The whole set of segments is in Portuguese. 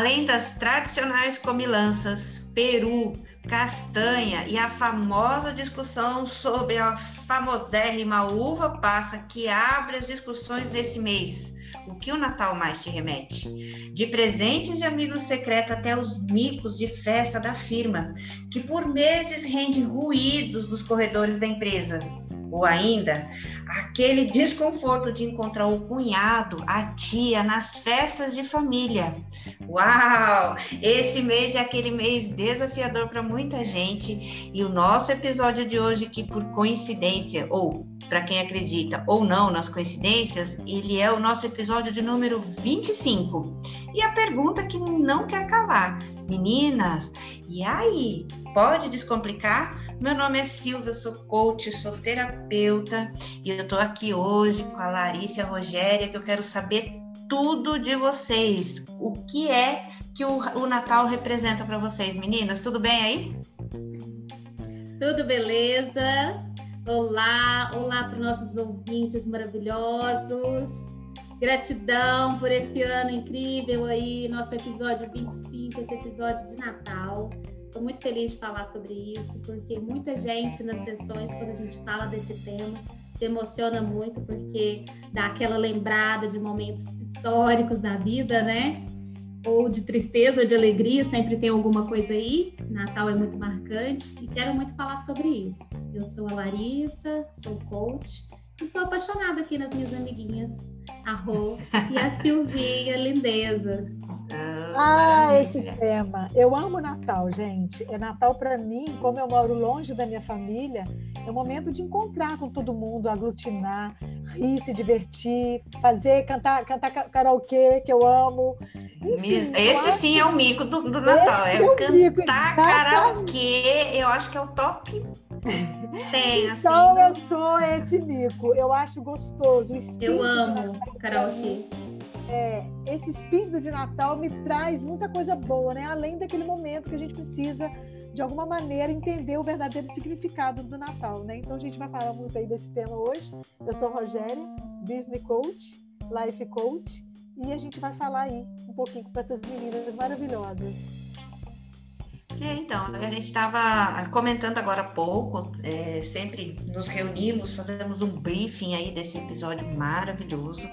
Além das tradicionais comilanças, peru, castanha e a famosa discussão sobre a famosérrima uva passa que abre as discussões desse mês. O que o Natal mais te remete? De presentes de amigos secretos até os micos de festa da firma, que por meses rende ruídos nos corredores da empresa. Ou ainda, aquele desconforto de encontrar o cunhado, a tia nas festas de família. Uau! Esse mês é aquele mês desafiador para muita gente e o nosso episódio de hoje, que por coincidência ou para quem acredita ou não nas coincidências, ele é o nosso episódio de número 25. E a pergunta que não quer calar: meninas, e aí? Pode descomplicar? Meu nome é Silvia, sou coach, sou terapeuta e eu estou aqui hoje com a Larissa e a Rogéria, que eu quero saber tudo de vocês. O que é que o, o Natal representa para vocês, meninas? Tudo bem aí? Tudo beleza? Olá, olá para os nossos ouvintes maravilhosos. Gratidão por esse ano incrível aí, nosso episódio 25, esse episódio de Natal. Estou muito feliz de falar sobre isso, porque muita gente nas sessões, quando a gente fala desse tema, se emociona muito, porque dá aquela lembrada de momentos históricos da vida, né? Ou de tristeza ou de alegria, sempre tem alguma coisa aí. Natal é muito marcante e quero muito falar sobre isso. Eu sou a Larissa, sou coach e sou apaixonada aqui nas minhas amiguinhas, a Rô e a Silvinha, lindezas. Ah, esse tema. Eu amo Natal, gente. É Natal para mim, como eu moro longe da minha família, é o momento de encontrar com todo mundo, aglutinar, rir, se divertir, fazer, cantar, cantar karaokê, que eu amo. Enfim, esse eu sim é o mico do, do Natal. É, é cantar mico, karaokê, eu acho que é o top tem, assim. Então eu sou esse mico. Eu acho gostoso. eu amo karaokê é, esse espírito de Natal me traz muita coisa boa, né? Além daquele momento que a gente precisa, de alguma maneira, entender o verdadeiro significado do Natal, né? Então a gente vai falar muito aí desse tema hoje. Eu sou Rogéria, Business Coach, Life Coach, e a gente vai falar aí um pouquinho com essas meninas maravilhosas. É, então, a gente estava comentando agora há pouco, é, sempre nos reunimos, fazemos um briefing aí desse episódio maravilhoso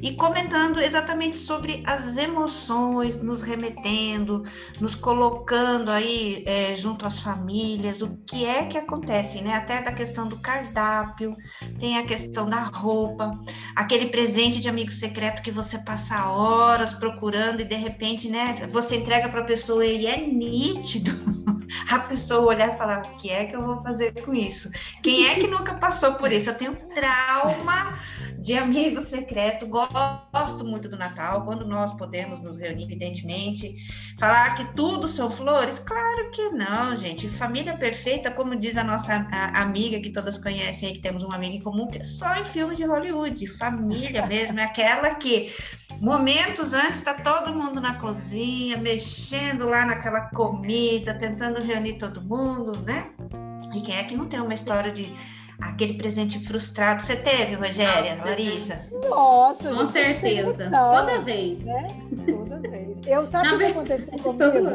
e comentando exatamente sobre as emoções, nos remetendo, nos colocando aí é, junto às famílias, o que é que acontece, né? Até da questão do cardápio, tem a questão da roupa, aquele presente de amigo secreto que você passa horas procurando e de repente, né, você entrega para a pessoa e é nítido a pessoa olhar e falar: o que é que eu vou fazer com isso? Quem é que nunca passou por isso? Eu tenho trauma de amigo secreto, gosto muito do Natal, quando nós podemos nos reunir, evidentemente. Falar que tudo são flores? Claro que não, gente. Família perfeita, como diz a nossa amiga que todas conhecem aí, que temos uma amiga em comum, que é só em filme de Hollywood. Família mesmo, é aquela que momentos antes está todo mundo na cozinha, mexendo lá naquela comida, tentando reunir todo mundo, né? E quem é que não tem uma história de aquele presente frustrado? Você teve, Rogéria, Nossa, Larissa? Nossa, com certeza. Toda vez. Né? Eu sabe o que aconteceu comigo?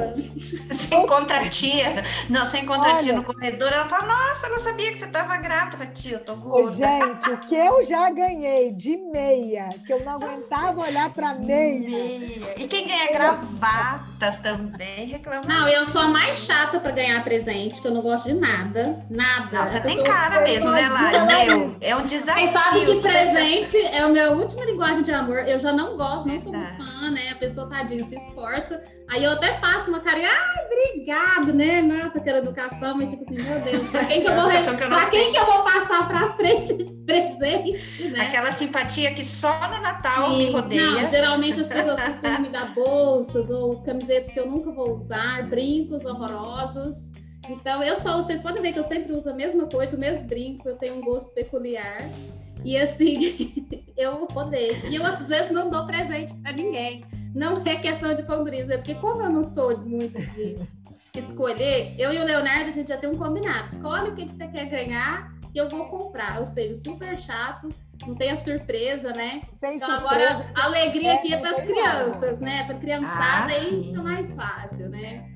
Você encontra a tia, não, você encontra Olha, a tia no corredor, ela fala, nossa, eu não sabia que você estava grávida. Eu falo, tia, eu tô gorda. Gente, o que eu já ganhei de meia, que eu não aguentava olhar para meia. meia. E quem ganha gravata também reclama. Não, eu sou a mais chata para ganhar presente, que eu não gosto de nada, nada. Não, você tem cara mesmo, né, Lara? Meu, é um desafio. Você sabe que presente é a minha última linguagem de amor. Eu já não gosto, não sou muito fã, né? A pessoa tadinha se esforça. Aí eu até faço uma carinha, ai, obrigado, né? Nossa, aquela educação, mas tipo assim, meu Deus, pra quem que eu vou, que eu pra quem que eu vou passar pra frente esse presente, né? Aquela simpatia que só no Natal Sim. me rodeia. Não, geralmente as pessoas costumam me dar bolsas ou camisetas que eu nunca vou usar, brincos horrorosos. Então, eu só, vocês podem ver que eu sempre uso a mesma coisa, o mesmo brinco, eu tenho um gosto peculiar. E assim, eu odeio. E eu às vezes não dou presente para ninguém. Não é questão de conduriza, é porque como eu não sou muito de escolher, eu e o Leonardo a gente já tem um combinado. Escolhe o que, que você quer ganhar e eu vou comprar. Ou seja, super chato, não tem a surpresa, né? Então surpresa, agora a alegria aqui é para as crianças, né? Para criançada Ah, aí fica mais fácil, né?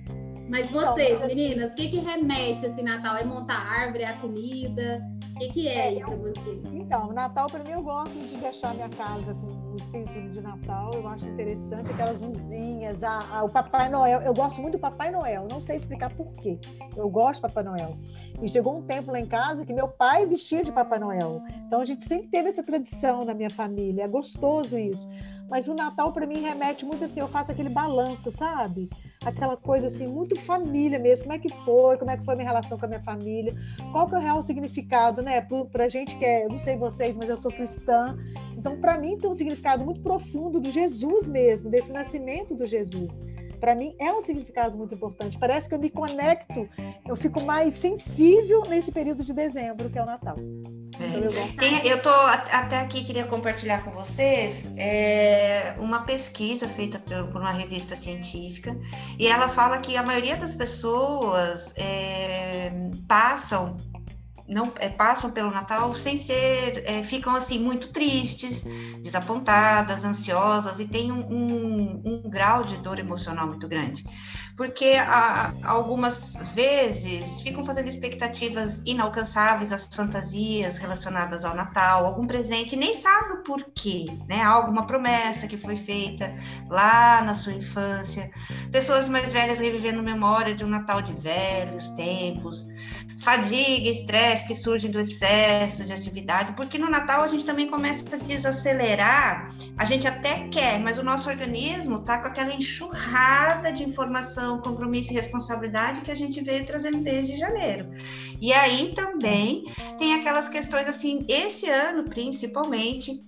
Mas Então, vocês, mas- meninas, o que que remete assim Natal? É montar árvore, é a comida? O que que é aí para vocês? Então, Natal, para mim, eu gosto de deixar minha casa com o espírito de Natal. Eu acho interessante aquelas luzinhas, a, a- o Papai Noel. Eu gosto muito do Papai Noel. Não sei explicar por quê. Eu gosto do Papai Noel. E chegou um tempo lá em casa que meu pai vestia de Papai Noel. Então, a gente sempre teve essa tradição na minha família. É gostoso isso. Mas o Natal, para mim, remete muito assim. Eu faço aquele balanço, sabe? Aquela coisa assim, muito família mesmo. Como é que foi? Como é que foi a minha relação com a minha família? qual que é o real significado, né? Para gente que é, eu não sei vocês, mas eu sou cristã, então para mim tem um significado muito profundo do Jesus mesmo, desse nascimento do Jesus. Para mim é um significado muito importante. Parece que eu me conecto, eu fico mais sensível nesse período de dezembro, que é o Natal. É. Então. Tem- eu tô até aqui queria compartilhar com vocês é, uma pesquisa feita por, por uma revista científica e ela fala que a maioria das pessoas é, passam não é, passam pelo Natal sem ser é, ficam assim muito tristes, desapontadas, ansiosas e tem um, um- um grau de dor emocional muito grande porque a- algumas vezes ficam fazendo expectativas inalcançáveis, as fantasias relacionadas ao Natal, algum presente, nem sabe o porquê, né? Alguma promessa que foi feita lá na sua infância, pessoas mais velhas revivendo memória de um Natal de velhos tempos, fadiga, estresse que surgem do excesso de atividade, porque no Natal a gente também começa a desacelerar, a gente até quer, mas o nosso organismo tá com aquela enxurrada de informação, compromisso e responsabilidade que a gente veio trazendo desde janeiro. E aí também tem aquelas questões assim, esse ano principalmente,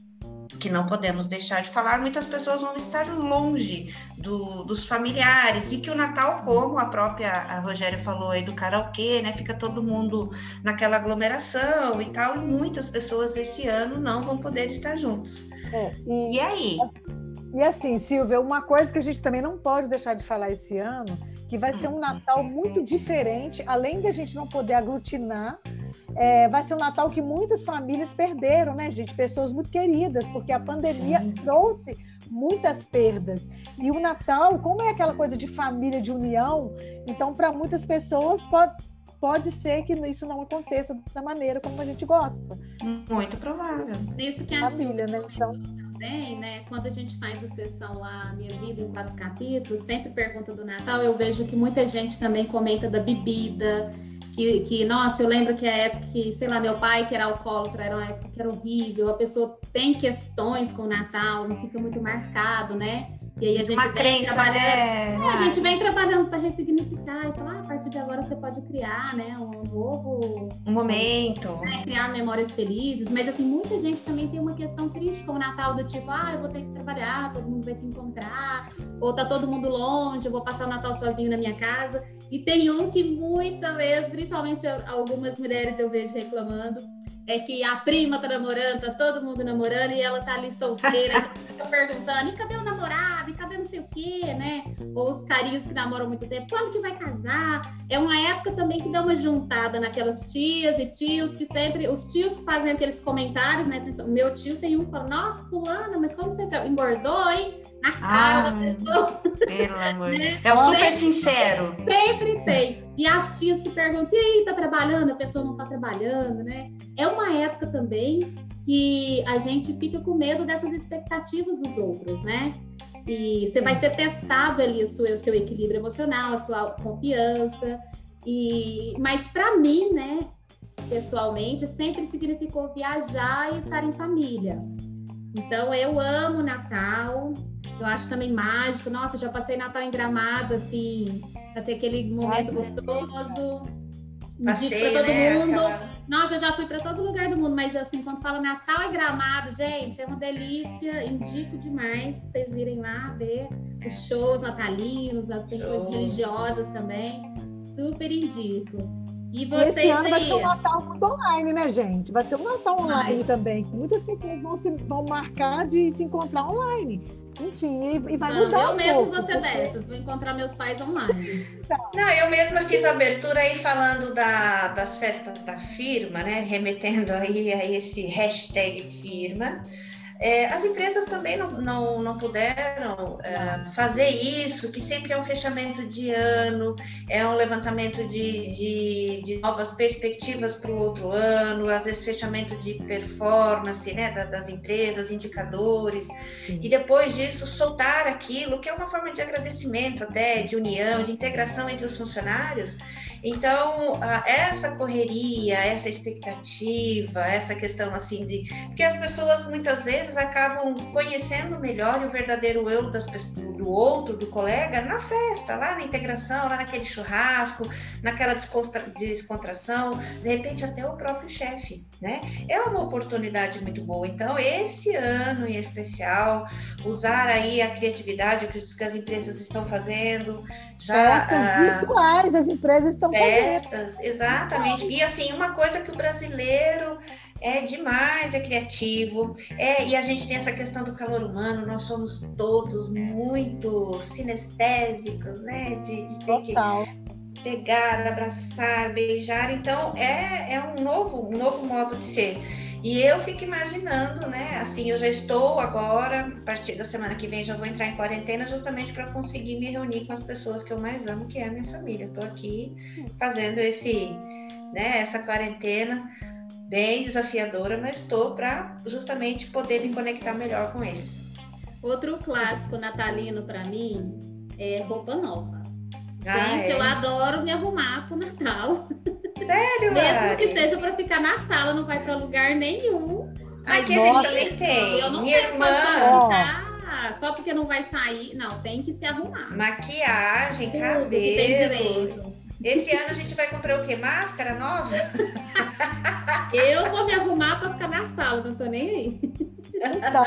que não podemos deixar de falar, muitas pessoas vão estar longe do- dos familiares e que o Natal, como a própria a Rogéria falou aí do karaokê, né, fica todo mundo naquela aglomeração e tal, e muitas pessoas esse ano não vão poder estar juntos. É, e, E aí? E assim, Silvia, uma coisa que a gente também não pode deixar de falar esse ano, que vai ser um Natal muito diferente, além da gente não poder aglutinar, é, vai ser um Natal que muitas famílias perderam, né, gente? Pessoas muito queridas, porque a pandemia Sim. trouxe muitas perdas. E o Natal, como é aquela coisa de família, de união, então para muitas pessoas pode, pode ser que isso não aconteça da maneira como a gente gosta. Muito provável. Isso que a Família, né? Então, também, né? Quando a gente faz a sessão lá, Minha Vida em Quatro Capítulos, sempre pergunta do Natal, eu vejo que muita gente também comenta da bebida, que, que, nossa, eu lembro que a época que, sei lá, meu pai que era alcoólatra, era uma época que era horrível, a pessoa tem questões com o Natal, não fica muito marcado, né? E aí a gente Uma vem crença, trabalhando né? É, a gente vem trabalhando para ressignificar e falar, partir de agora você pode criar, né, um novo, Um momento. né, criar memórias felizes, mas assim, muita gente também tem uma questão triste com o Natal do tipo, ah, eu vou ter que trabalhar, todo mundo vai se encontrar, ou tá todo mundo longe, eu vou passar o Natal sozinho na minha casa. E tem um que muitas vezes, principalmente algumas mulheres eu vejo reclamando, é que a prima tá namorando, tá todo mundo namorando e ela tá ali solteira, fica perguntando, e cadê o namorado? E cadê não sei o quê, né? Ou os carinhos que namoram muito tempo, quando que vai casar? É uma época também que dá uma juntada naquelas tias e tios que sempre, os tios fazem aqueles comentários, né? O meu tio tem um que fala, nossa, fulana, mas como você engordou, hein? Na cara Ah, da pessoa. Pelo amor de Né? Deus. É o super Sempre- sincero. Sempre tem. E as tias que perguntam, e aí, tá trabalhando? A pessoa não tá trabalhando, né? É uma época também que a gente fica com medo dessas expectativas dos outros, né? E você vai ser testado ali o seu, o seu equilíbrio emocional, a sua confiança. E, mas para mim, né, pessoalmente, sempre significou viajar e estar em família. Então eu amo Natal, eu acho também mágico. Nossa, já passei Natal em Gramado, assim, para ter aquele momento Ai, gostoso. Indico Passei, para todo né? mundo. Aquela- Nossa, eu já fui para todo lugar do mundo, mas assim, quando fala Natal e Gramado, gente, é uma delícia. Indico demais vocês virem lá ver os shows natalinos, as coisas religiosas também. Super indico. E vocês esse ano aí? vai ser um Natal muito online, né, gente? Vai ser um Natal online Ai. também. Muitas pessoas vão, se, vão marcar de se encontrar online. Enfim, e, e vai Não, mudar. Eu um mesmo pouco, vou ser porque... dessas, vou encontrar meus pais online. Não, eu mesma fiz a abertura aí falando da, das festas da firma, né? Remetendo aí a esse hashtag firma. É, as empresas também não, não, não puderam é, fazer isso, que sempre é um fechamento de ano, é um levantamento de, de, de novas perspectivas para o outro ano, às vezes fechamento de performance né, das empresas, indicadores, Sim. e depois disso soltar aquilo, que é uma forma de agradecimento até, de união, de integração entre os funcionários. Então, essa correria, essa expectativa, essa questão assim de. Porque as pessoas muitas vezes acabam conhecendo melhor o verdadeiro eu das do outro, do colega, na festa, lá na integração, lá naquele churrasco, naquela descontração, de repente até o próprio chefe, né? É uma oportunidade muito boa. Então, esse ano em especial, usar aí a criatividade que as empresas estão fazendo, já. Festas ah, virtuais, as empresas estão festas, exatamente. E assim, uma coisa que o brasileiro é demais, é criativo, é, e a gente tem essa questão do calor humano, nós somos todos muito sinestésicos, né? De, de ter Total. que pegar, abraçar, beijar. Então é, é um novo, um novo modo de ser. E eu fico imaginando, né? Assim, eu já estou agora, a partir da semana que vem, já vou entrar em quarentena justamente para conseguir me reunir com as pessoas que eu mais amo, que é a minha família. Estou aqui fazendo esse, né, essa quarentena bem desafiadora, mas estou para justamente poder me conectar melhor com eles. Outro clássico natalino para mim é roupa nova. Ah, Gente, é? eu adoro me arrumar pro Natal. Sério, Mesmo Mari? que seja para ficar na sala, não vai para lugar nenhum. Aqui a gente também tem. Eu não Minha tenho irmã... condição de ficar só porque não vai sair. Não, tem que se arrumar. Maquiagem, Tudo cabelo. Que tem direito. Esse ano a gente vai comprar o quê? Máscara nova? eu vou me arrumar para ficar na sala, não tô nem aí. Então,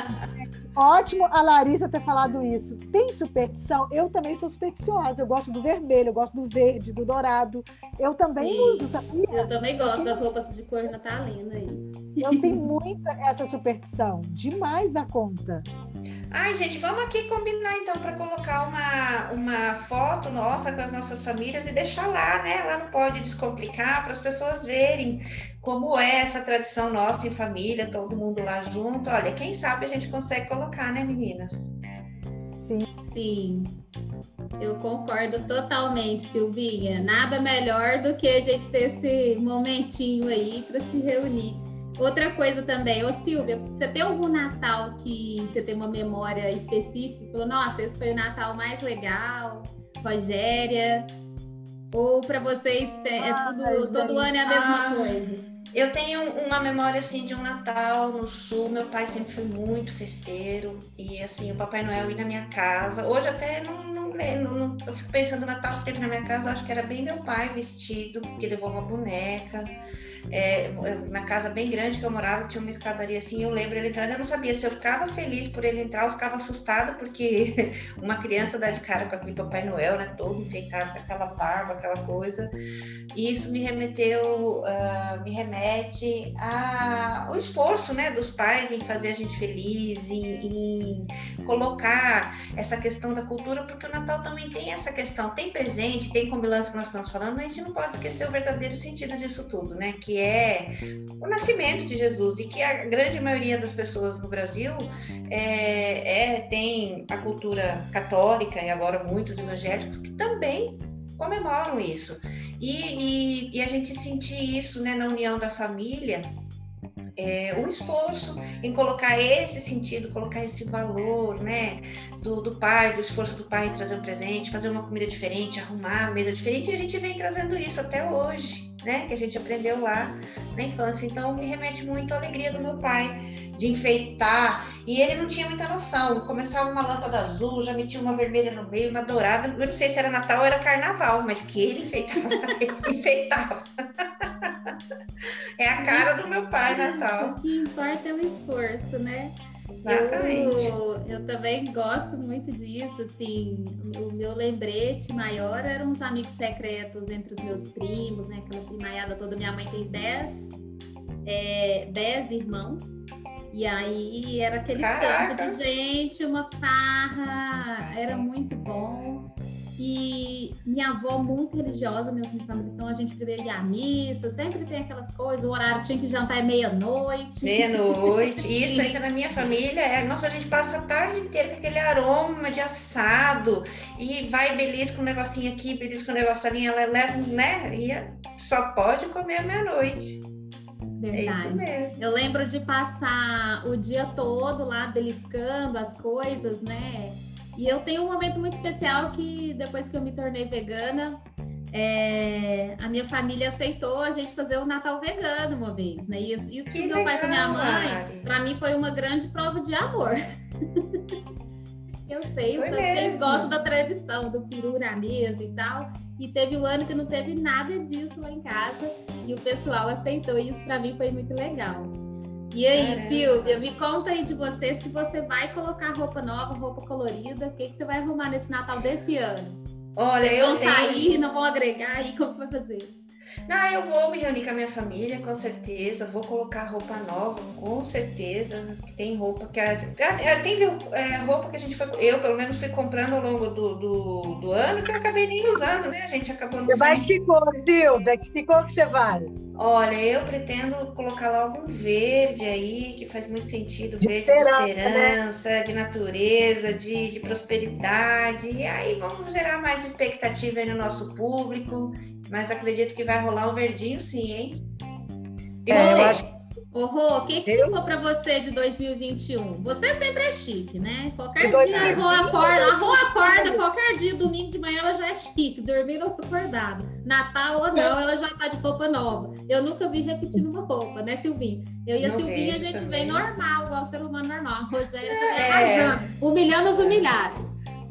ótimo a Larissa ter falado isso. Tem superstição? Eu também sou supersticiosa. Eu gosto do vermelho, eu gosto do verde, do dourado. Eu também Sim, uso, sabia? Eu também gosto das roupas de cor natalina aí. Eu tenho muita essa superstição, demais da conta. Ai, gente, vamos aqui combinar então para colocar uma, uma foto nossa com as nossas famílias e deixar lá, né? Lá no Pode Descomplicar, para as pessoas verem como é essa tradição nossa em família, todo mundo lá junto. Olha, quem sabe a gente consegue colocar, né, meninas? Sim. Sim. Eu concordo totalmente, Silvinha. Nada melhor do que a gente ter esse momentinho aí para se reunir. Outra coisa também, ô Silvia, você tem algum Natal que você tem uma memória específica? Falou, nossa, esse foi o Natal mais legal, Rogéria? Ou para vocês é ah, tudo, todo ano é a mesma ah, coisa? Eu tenho uma memória assim de um Natal no sul. Meu pai sempre foi muito festeiro e assim o Papai Noel ir na minha casa. Hoje até não, não lembro, não, eu fico pensando no Natal que teve na minha casa. Acho que era bem meu pai vestido, que levou uma boneca é, na casa bem grande que eu morava, tinha uma escadaria assim, eu lembro ele entrando, eu não sabia se eu ficava feliz por ele entrar ou ficava assustada, porque uma criança dá de cara com aquele Papai Noel, né, todo enfeitado com aquela barba, aquela coisa, e isso me remeteu, uh, me remete ao esforço, né, dos pais em fazer a gente feliz, em, em colocar essa questão da cultura, porque o Natal também tem essa questão, tem presente, tem combinância que nós estamos falando, mas a gente não pode esquecer o verdadeiro sentido disso tudo, né, que é o nascimento de Jesus e que a grande maioria das pessoas no Brasil é, é tem a cultura católica e agora muitos evangélicos que também comemoram isso. E, e, e a gente sentir isso né, na união da família é, esforço em colocar esse sentido, colocar esse valor, né, do, do pai, do esforço do pai em trazer um presente, fazer uma comida diferente, arrumar a mesa diferente, e a gente vem trazendo isso até hoje, né, que a gente aprendeu lá na infância. Então, me remete muito à alegria do meu pai de enfeitar, e ele não tinha muita noção. Começava uma lâmpada azul, já metia uma vermelha no meio, uma dourada. Eu não sei se era Natal ou era Carnaval, mas que ele enfeitava, ele enfeitava. É a cara do meu pai, Natal. O que importa é o esforço, né? Exatamente. Eu, eu, também gosto muito disso, assim, o meu lembrete maior eram os amigos secretos entre os meus primos, né, aquela primaiada toda, minha mãe tem dez, é, dez irmãos, e aí era aquele Caraca. de gente, uma farra, era muito bom. E minha avó muito religiosa, mesmo família, então a gente primeiro ia à missa, sempre tem aquelas coisas, o horário tinha que jantar é meia-noite. Meia-noite. Isso ainda na minha família é, nossa, a gente passa a tarde inteira com aquele aroma de assado e vai belisca um negocinho aqui, belisca um negócio ali, ela leva, né? E só pode comer meia-noite. É isso mesmo. Eu lembro de passar o dia todo lá beliscando as coisas, né? E eu tenho um momento muito especial que depois que eu me tornei vegana, é, a minha família aceitou a gente fazer o Natal vegano uma vez, né? E isso, isso que, Que meu pai e minha legal, mãe, para mim foi uma grande prova de amor. eu sei, Foi eles gostam da tradição, do peru na mesa e tal. E teve um ano que não teve nada disso lá em casa e o pessoal aceitou. E isso para mim foi muito legal. E aí, Caramba. Silvia, me conta aí de você se você vai colocar roupa nova, roupa colorida, o que, que você vai arrumar nesse Natal desse ano? Olha, Vocês eu vão tenho... sair, não vão agregar aí, como vai fazer? Não, eu vou me reunir com a minha família, com certeza. Vou colocar roupa nova, com certeza. Tem roupa que. a- Tem é, roupa que a gente foi. Eu, pelo menos, fui comprando ao longo do, do, do ano que eu acabei nem usando, né? A gente acabou não de que cor, Silvia? Que cor que você vai? Olha, eu pretendo colocar logo um verde aí, que faz muito sentido. De verde de esperança, né? esperança, de natureza, de, de prosperidade. E aí vamos gerar mais expectativa aí no nosso público. Mas acredito que vai rolar um verdinho sim, hein? E É, eu vocês? acho Ô, Rô, o que, que Eu? ficou pra você de 2021? Você sempre é chique, né? Qualquer De dia 2021. a Rô acorda, a Rô acorda, qualquer dia, domingo de manhã, ela já é chique, dormindo ou acordada. Natal ou não, ela já tá de roupa nova. Eu nunca vi repetindo uma roupa, né, Silvinho? Eu e a Não Silvinha, a gente também. vem normal, igual ser humano normal. A Rogéria já É. arrasando, humilhando os humilhados.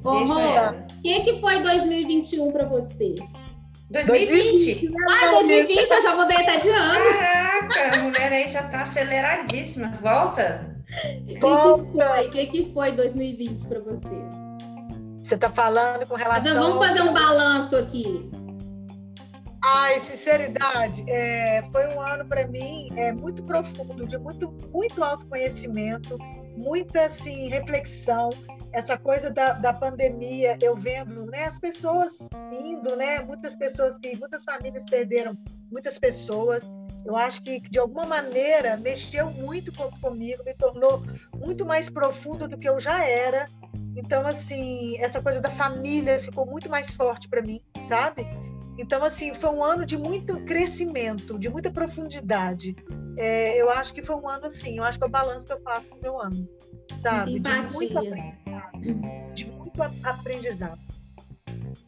Ô, Deixa Rô, o que, que foi 2021 pra você? 2020? Ah, 2020, eu já mudei até de ano. Caraca, a mulher aí já tá aceleradíssima. Volta. O que, foi? O que, que foi 2020 pra você? Você está falando com Mas relação. vamos fazer um balanço aqui. Ai, sinceridade, é, foi um ano para mim é, muito profundo, de muito, muito autoconhecimento, muita assim, reflexão. Essa coisa da, da pandemia, eu vendo né, as pessoas indo, né, muitas pessoas que, muitas famílias perderam muitas pessoas. Eu acho que, de alguma maneira, mexeu muito com- comigo, me tornou muito mais profundo do que eu já era. Então, assim, essa coisa da família ficou muito mais forte para mim, sabe? Então, assim, foi um ano de muito crescimento, de muita profundidade. É, eu acho que foi um ano assim, eu acho que é o balanço que eu faço do meu ano, sabe? De muito aprendizado. De muito aprendizado.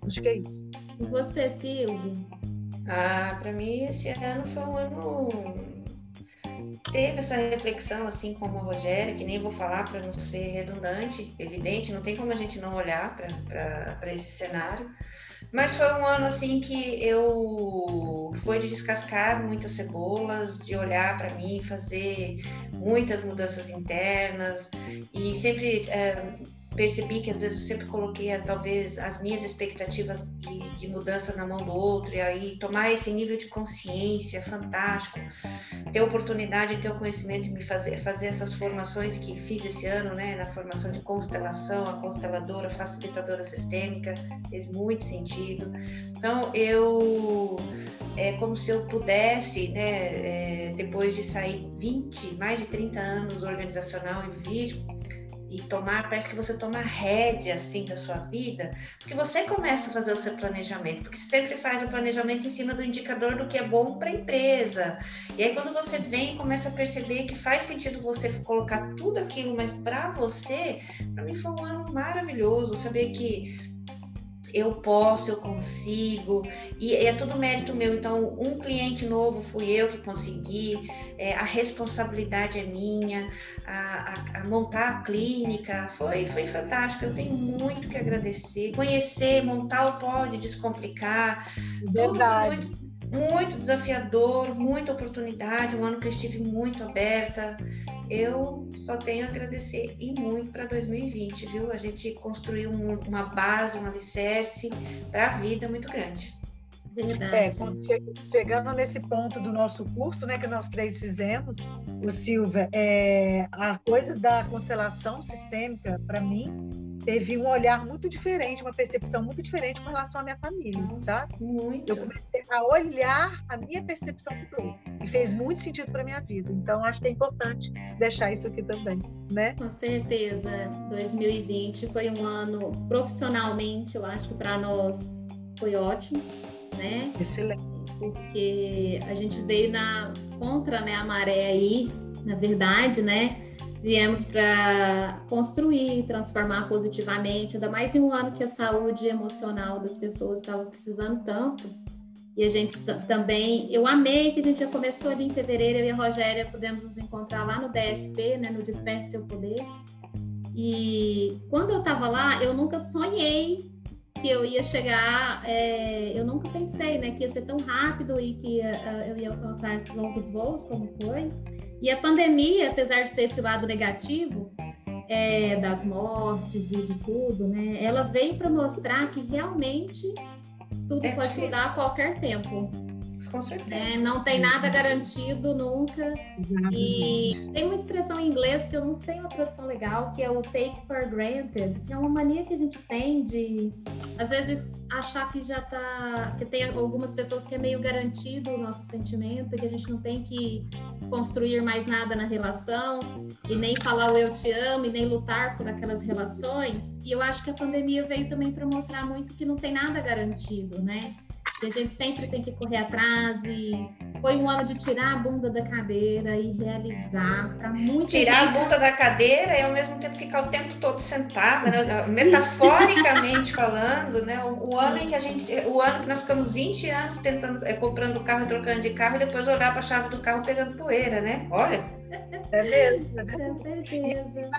Acho que é isso. E você, Silvia? Ah, para mim esse ano foi um ano teve essa reflexão assim como a Rogéria, que nem vou falar para não ser redundante, evidente, não tem como a gente não olhar para esse cenário. Mas foi um ano assim que eu foi de descascar muitas cebolas, de olhar para mim, fazer muitas mudanças internas e sempre eh, percebi que às vezes eu sempre coloquei talvez as minhas expectativas de, de mudança na mão do outro e aí tomar esse nível de consciência fantástico, ter oportunidade de ter o conhecimento e me fazer fazer essas formações que fiz esse ano, né, na formação de constelação, a consteladora, facilitadora sistêmica, fez muito sentido. Então eu é como se eu pudesse, né, é, depois de sair 20, mais de 30 anos organizacional e vir e tomar, parece que você toma rédea assim da sua vida, porque você começa a fazer o seu planejamento, porque você sempre faz o planejamento em cima do indicador do que é bom para a empresa. E aí quando você vem começa a perceber que faz sentido você colocar tudo aquilo, mas para você, para mim foi um ano maravilhoso, saber que eu posso, eu consigo, e é tudo mérito meu. Então, um cliente novo fui eu que consegui, é, a responsabilidade é minha, a, a- a montar a clínica foi, foi fantástico. Eu tenho muito que agradecer, conhecer, montar o Pode Descomplicar, tudo foi Verdade. muito, muito desafiador, muita oportunidade, um ano que eu estive muito aberta. eu só tenho a agradecer e muito para 2020, viu? A gente construiu um, uma base, um alicerce para a vida muito grande. Verdade. É, quando chegando nesse ponto do nosso curso, né, que nós três fizemos, o Silvia, é, a coisa da constelação sistêmica, para mim, teve um olhar muito diferente, uma percepção muito diferente com relação à minha família, sabe? Muito. Eu comecei a olhar, a minha percepção mudou e fez muito sentido para minha vida. Então acho que é importante deixar isso aqui também, né? Com certeza. 2020 foi um ano profissionalmente, eu acho que para nós foi ótimo, né? Excelente. Porque a gente veio na contra, né, a maré aí, na verdade, né? viemos para construir, transformar positivamente, ainda mais em um ano que a saúde emocional das pessoas estava precisando tanto. E a gente também, eu amei que a gente já começou ali em fevereiro, eu e a Rogéria pudemos nos encontrar lá no DSP, né, no Desperte Seu Poder. E quando eu estava lá, eu nunca sonhei que eu ia chegar, é, eu nunca pensei, né, que ia ser tão rápido e que uh, eu ia alcançar longos voos como foi. E a pandemia, apesar de ter esse lado negativo, é, das mortes e de tudo, né? Ela veio para mostrar que realmente tudo é pode mudar a qualquer tempo. Com certeza. É, não tem nada garantido nunca. E tem uma expressão em inglês que eu não sei uma tradução legal, que é o take for granted, que é uma mania que a gente tem de, às vezes, achar que já tá. que tem algumas pessoas que é meio garantido o nosso sentimento, que a gente não tem que construir mais nada na relação, e nem falar o eu te amo, e nem lutar por aquelas relações. E eu acho que a pandemia veio também para mostrar muito que não tem nada garantido, né? Que a gente sempre tem que correr atrás e foi um ano de tirar a bunda da cadeira e realizar para muita tirar gente... a bunda da cadeira e ao mesmo tempo ficar o tempo todo sentada, né? metaforicamente falando, né? O, o, ano em que a gente, o ano que nós ficamos 20 anos tentando, é, comprando carro, trocando de carro e depois olhar para a chave do carro pegando poeira, né? Olha. É mesmo, né? Com certeza.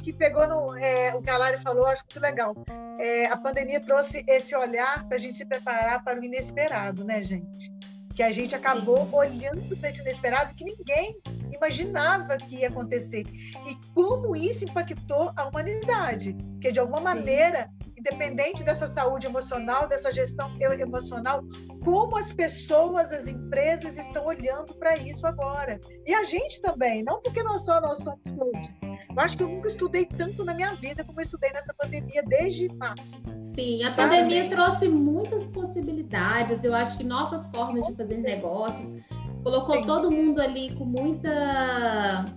Acho que pegou no, é, o que a Lari falou, acho muito legal. É, a pandemia trouxe esse olhar para a gente se preparar para o inesperado, né, gente? que a gente acabou Sim. olhando para esse inesperado que ninguém imaginava que ia acontecer. E como isso impactou a humanidade. Porque, de alguma Sim. maneira, independente dessa saúde emocional, dessa gestão emocional, como as pessoas, as empresas estão olhando para isso agora. E a gente também, não porque nós só nós somos coaches. Eu acho que eu nunca estudei tanto na minha vida como eu estudei nessa pandemia desde março. Sim, a Sabe? pandemia trouxe muitas possibilidades, eu acho que novas formas de fazer negócios, colocou Sim. todo mundo ali com muita.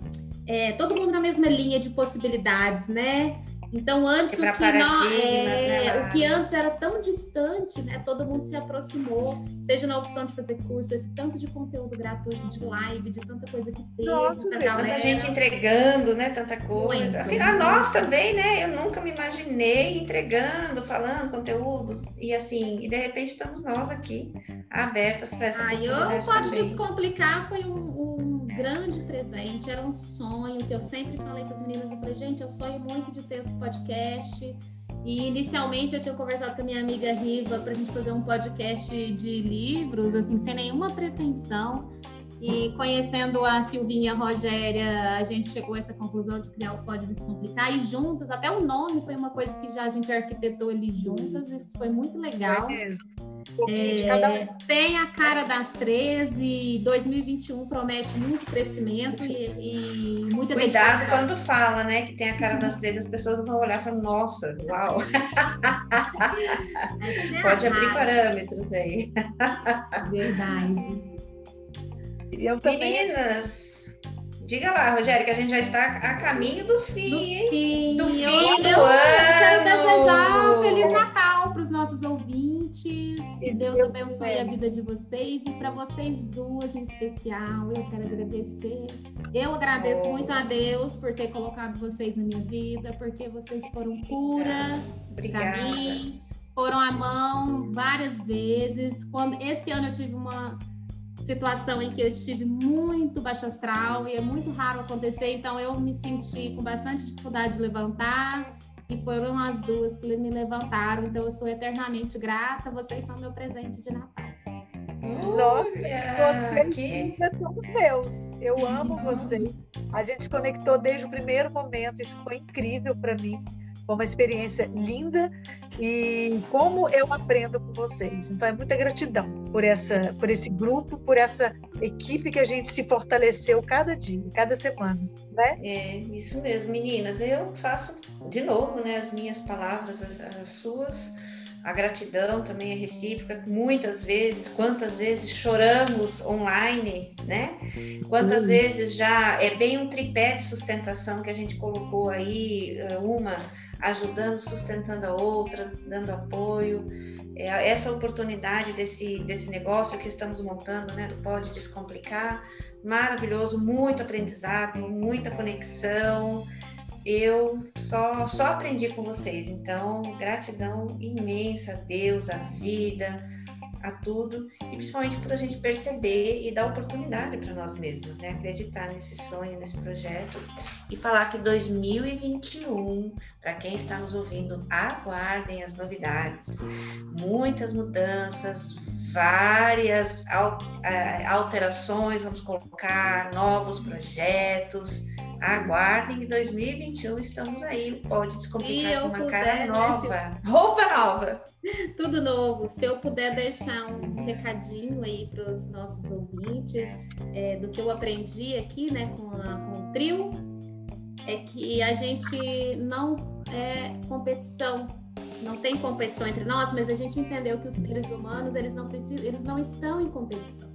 É, todo mundo na mesma linha de possibilidades, né? Então, antes o que, nós, é, né, o que antes era tão distante, né? Todo mundo se aproximou, seja na opção de fazer curso, esse tanto de conteúdo gratuito, de live, de tanta coisa que teve. Nossa, tanta gente entregando, né? Tanta coisa. Muito, Afinal, muito. nós também, né? Eu nunca me imaginei entregando, falando conteúdos. E assim, e de repente estamos nós aqui, abertas para essa ah, possibilidade. Eu pode descomplicar, foi um grande presente, era um sonho que eu sempre falei para as meninas. Eu falei, gente, eu sonho muito de ter esse podcast. E inicialmente eu tinha conversado com a minha amiga Riva para a gente fazer um podcast de livros, assim, sem nenhuma pretensão. E conhecendo a Silvinha Rogéria, a gente chegou a essa conclusão de criar o Pode Descomplicar. E juntas, até o nome foi uma coisa que já a gente arquitetou ali juntas. Isso foi muito legal. É, tem a cara das três e 2021 promete muito crescimento e, e muita Cuidado dedicação. quando fala, né, que tem a cara das três, as pessoas vão olhar e falar, nossa, uau. Pode abrir parâmetros aí. Verdade. Eu Meninas, diga lá, Rogério, que a gente já está a caminho do fim, do hein? Fim. Do fim eu, do eu, ano. Eu quero desejar Feliz Natal para os nossos ouvintes. Que Deus abençoe a vida de vocês e para vocês duas em especial. Eu quero agradecer. Eu agradeço muito a Deus por ter colocado vocês na minha vida, porque vocês foram cura para mim, foram a mão várias vezes. Quando esse ano eu tive uma situação em que eu estive muito baixo astral e é muito raro acontecer, então eu me senti com bastante dificuldade de levantar e foram as duas que me levantaram, então eu sou eternamente grata, vocês são meu presente de Natal. Nossa, vocês que... somos meus. Eu amo vocês. A gente se conectou desde o primeiro momento, isso foi incrível para mim. Foi uma experiência linda e como eu aprendo com vocês. Então é muita gratidão por essa, por esse grupo, por essa equipe que a gente se fortaleceu cada dia, cada semana, né? É isso mesmo, meninas. Eu faço de novo, né, as minhas palavras, as, as suas. A gratidão também é recíproca. Muitas vezes, quantas vezes choramos online, né? Quantas Sim. vezes já é bem um tripé de sustentação que a gente colocou aí, eh, uma ajudando, sustentando a outra, dando apoio. É, essa oportunidade desse, desse negócio que estamos montando, né, do Pode Descomplicar, maravilhoso, muito aprendizado, muita conexão. Eu só, só aprendi com vocês, então gratidão imensa a Deus, a vida, a tudo, e principalmente por a gente perceber e dar oportunidade para nós mesmos, né? Acreditar nesse sonho, nesse projeto e falar que 2021, para quem está nos ouvindo, aguardem as novidades. Muitas mudanças, várias alterações, vamos colocar novos projetos Aguardem que 2021 estamos aí. Pode descomplicar com uma puder, cara né, nova. Né, se... Roupa nova. Tudo novo. Se eu puder deixar um recadinho aí para os nossos ouvintes é, do que eu aprendi aqui, né, com, a, com o trio, é que a gente não é competição não tem competição entre nós, mas a gente entendeu que os seres humanos eles não precisam, eles não estão em competição.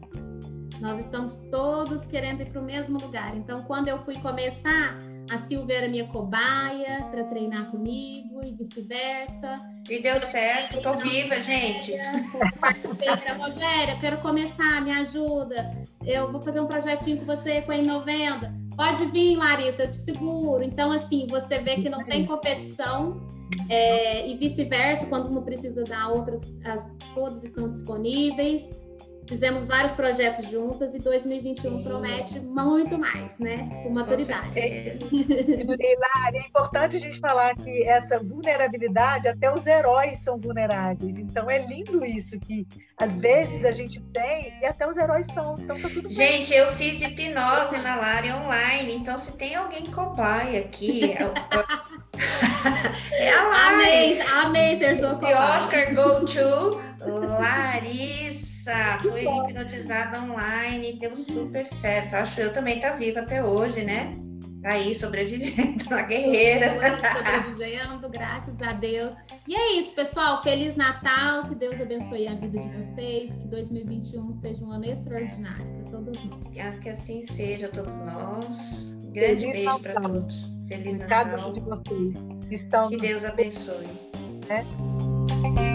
Nós estamos todos querendo ir para o mesmo lugar. Então, quando eu fui começar, a Silvia era minha cobaia para treinar comigo e vice-versa. E deu certo, tô viva, gente. Rogéria, quero começar, me ajuda. Eu vou fazer um projetinho com você com a Inovenda. Pode vir, Larissa, eu te seguro. Então, assim, você vê que não tem competição. É, e vice-versa, quando uma precisa da outra, as, todos estão disponíveis. Fizemos vários projetos juntas e 2021 Sim. promete muito mais, né? Com maturidade. Hilária, é importante a gente falar que essa vulnerabilidade, até os heróis são vulneráveis. Então é lindo isso, que às vezes a gente tem e até os heróis são. Então tá tudo Gente, eu fiz hipnose na Lari online, então se tem alguém cobaia aqui. É, é a Lari. Amei, amei sua cobaia. Oscar go to Larissa. Nossa, fui hipnotizada online, deu super certo. Acho eu também tá viva até hoje, né? Tá aí sobrevivendo, uma guerreira. Sobrevivendo, graças a Deus. E é isso, pessoal. Feliz Natal, que Deus abençoe a vida de vocês, que 2021 seja um ano extraordinário para todos nós. Que assim seja a todos nós. Um grande Feliz beijo para todos. Feliz Natal. Cada um de vocês. Estão que Deus abençoe. É.